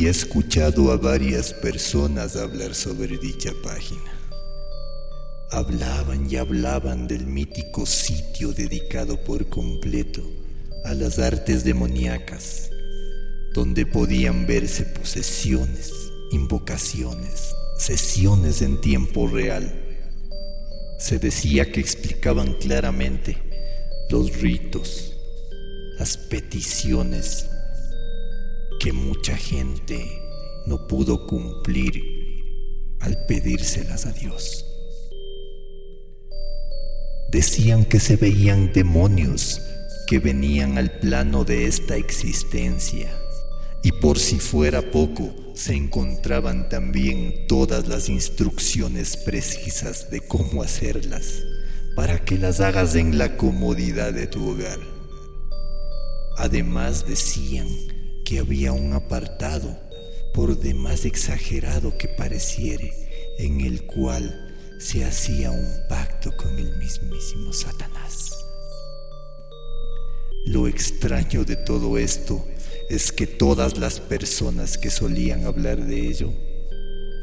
había escuchado a varias personas hablar sobre dicha página. Hablaban y hablaban del mítico sitio dedicado por completo a las artes demoníacas, donde podían verse posesiones, invocaciones, sesiones en tiempo real. Se decía que explicaban claramente los ritos, las peticiones que mucha gente no pudo cumplir al pedírselas a Dios. Decían que se veían demonios que venían al plano de esta existencia y por si fuera poco se encontraban también todas las instrucciones precisas de cómo hacerlas para que las hagas en la comodidad de tu hogar. Además decían que había un apartado, por demás exagerado que pareciere, en el cual se hacía un pacto con el mismísimo Satanás. Lo extraño de todo esto es que todas las personas que solían hablar de ello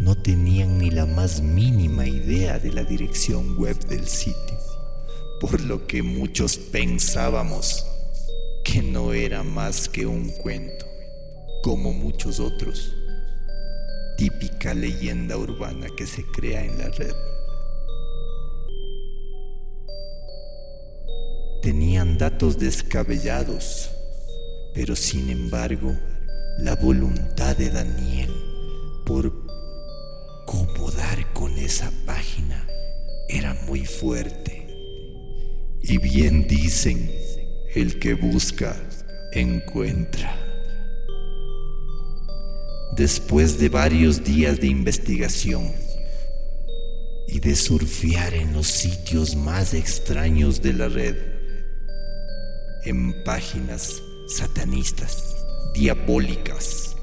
no tenían ni la más mínima idea de la dirección web del sitio, por lo que muchos pensábamos que no era más que un cuento como muchos otros. Típica leyenda urbana que se crea en la red. Tenían datos descabellados, pero sin embargo, la voluntad de Daniel por cómo dar con esa página era muy fuerte. Y bien dicen, el que busca, encuentra. Después de varios días de investigación y de surfear en los sitios más extraños de la red, en páginas satanistas, diabólicas,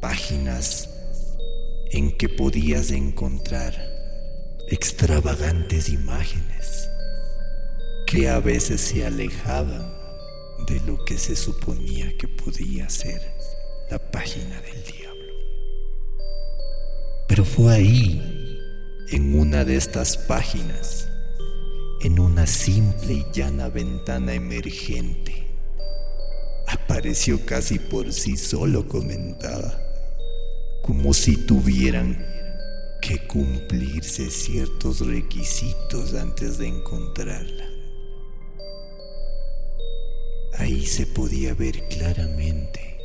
páginas en que podías encontrar extravagantes imágenes que a veces se alejaban de lo que se suponía que podía ser la página del diablo. Pero fue ahí, en una de estas páginas, en una simple y llana ventana emergente, apareció casi por sí solo, comentaba, como si tuvieran que cumplirse ciertos requisitos antes de encontrarla. Ahí se podía ver claramente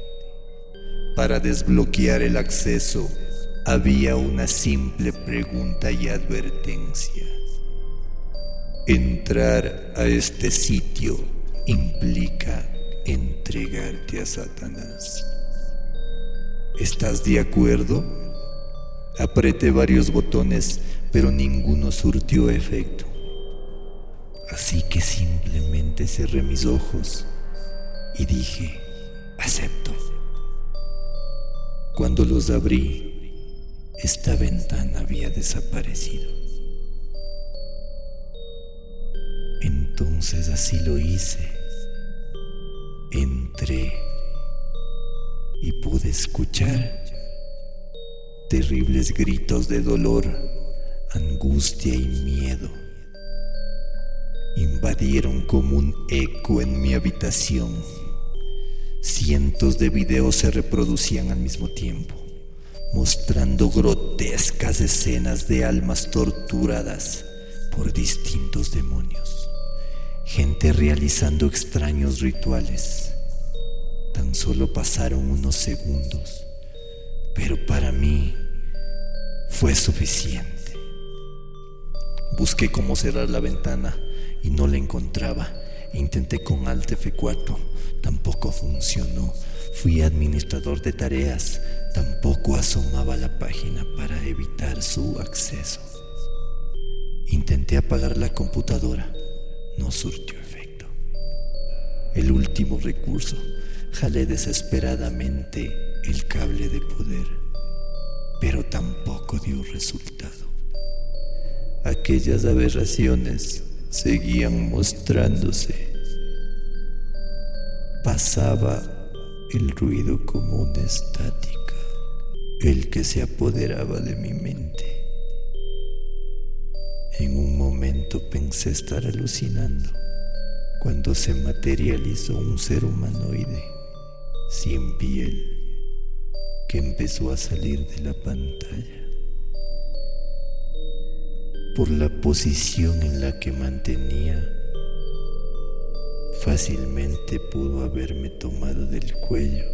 para desbloquear el acceso había una simple pregunta y advertencia. Entrar a este sitio implica entregarte a Satanás. ¿Estás de acuerdo? Apreté varios botones, pero ninguno surtió efecto. Así que simplemente cerré mis ojos y dije, acepto. Los abrí, esta ventana había desaparecido. Entonces así lo hice. Entré y pude escuchar terribles gritos de dolor, angustia y miedo. Invadieron como un eco en mi habitación Cientos de videos se reproducían al mismo tiempo, mostrando grotescas escenas de almas torturadas por distintos demonios, gente realizando extraños rituales. Tan solo pasaron unos segundos, pero para mí fue suficiente. Busqué cómo cerrar la ventana y no la encontraba Intenté con Alt F4, tampoco funcionó. Fui administrador de tareas, tampoco asomaba la página para evitar su acceso. Intenté apagar la computadora, no surtió efecto. El último recurso, jalé desesperadamente el cable de poder, pero tampoco dio resultado. Aquellas aberraciones seguían mostrándose. Pasaba el ruido como una estática, el que se apoderaba de mi mente. En un momento pensé estar alucinando cuando se materializó un ser humanoide sin piel que empezó a salir de la pantalla. Por la posición en la que mantenía, fácilmente pudo haberme tomado del cuello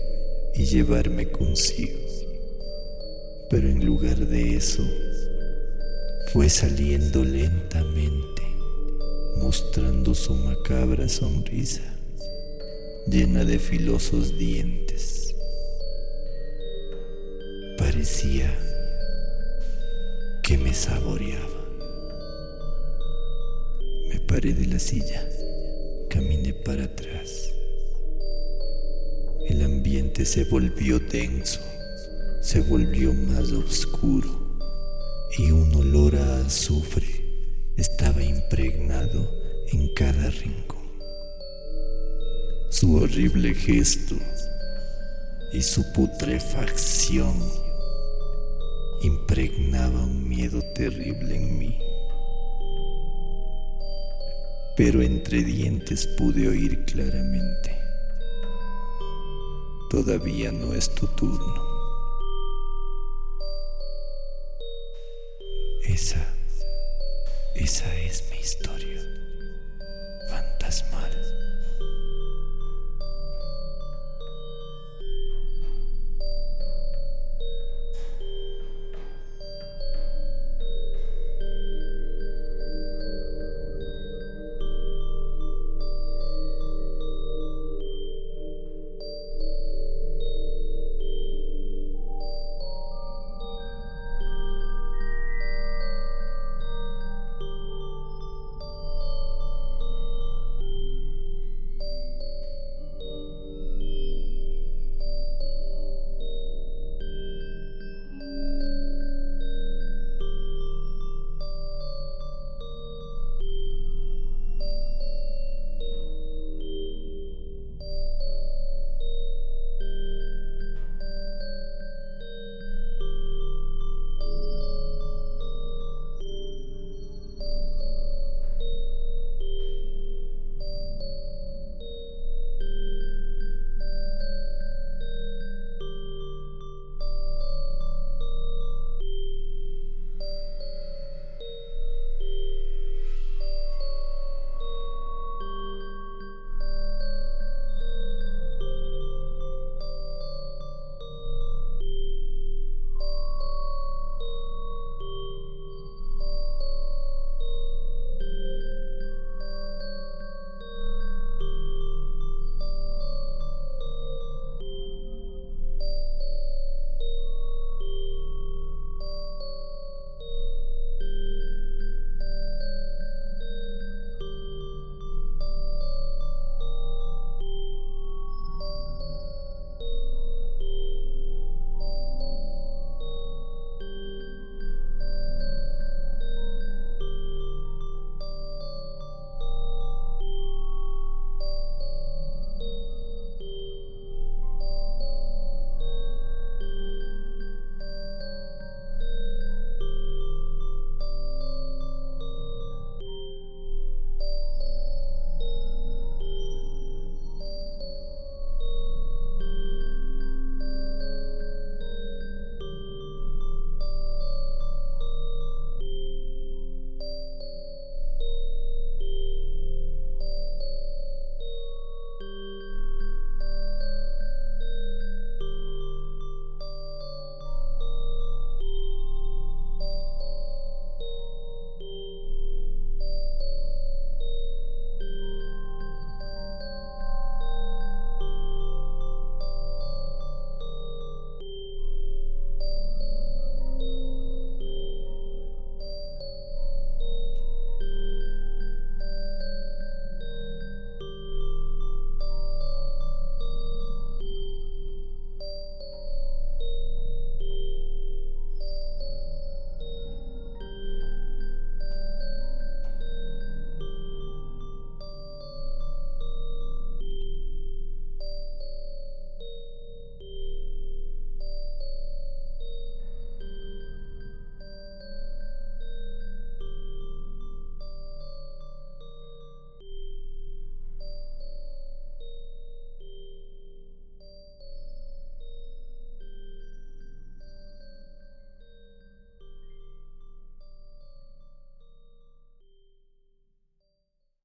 y llevarme consigo. Pero en lugar de eso, fue saliendo lentamente, mostrando su macabra sonrisa, llena de filosos dientes. Parecía que me saboreaba. Paré de la silla, caminé para atrás. El ambiente se volvió denso, se volvió más oscuro y un olor a azufre estaba impregnado en cada rincón. Su horrible gesto y su putrefacción impregnaba un miedo terrible en mí pero entre dientes pude oír claramente. Todavía no es tu turno. Esa, esa es mi historia, fantasmal.